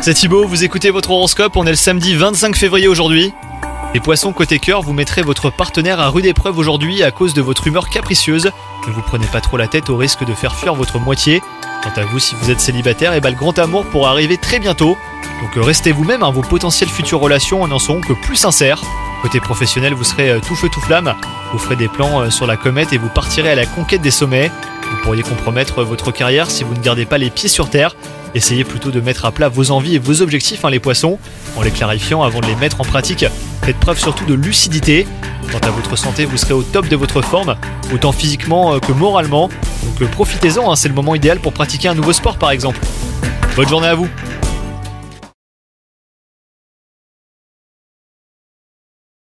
C'est Thibaut, vous écoutez votre horoscope, on est le samedi 25 février aujourd'hui. Les poissons côté cœur, vous mettrez votre partenaire à rude épreuve aujourd'hui à cause de votre humeur capricieuse. Ne vous prenez pas trop la tête au risque de faire fuir votre moitié. Quant à vous, si vous êtes célibataire, et ben, le grand amour pourra arriver très bientôt. Donc euh, restez vous-même, hein, vos potentielles futures relations n'en seront que plus sincères. Côté professionnel, vous serez euh, tout feu tout flamme. Vous ferez des plans euh, sur la comète et vous partirez à la conquête des sommets. Vous pourriez compromettre votre carrière si vous ne gardez pas les pieds sur terre. Essayez plutôt de mettre à plat vos envies et vos objectifs, hein, les poissons, en les clarifiant avant de les mettre en pratique. Faites preuve surtout de lucidité. Quant à votre santé, vous serez au top de votre forme, autant physiquement euh, que moralement. Donc euh, profitez-en, hein, c'est le moment idéal pour pratiquer un nouveau sport par exemple. Bonne journée à vous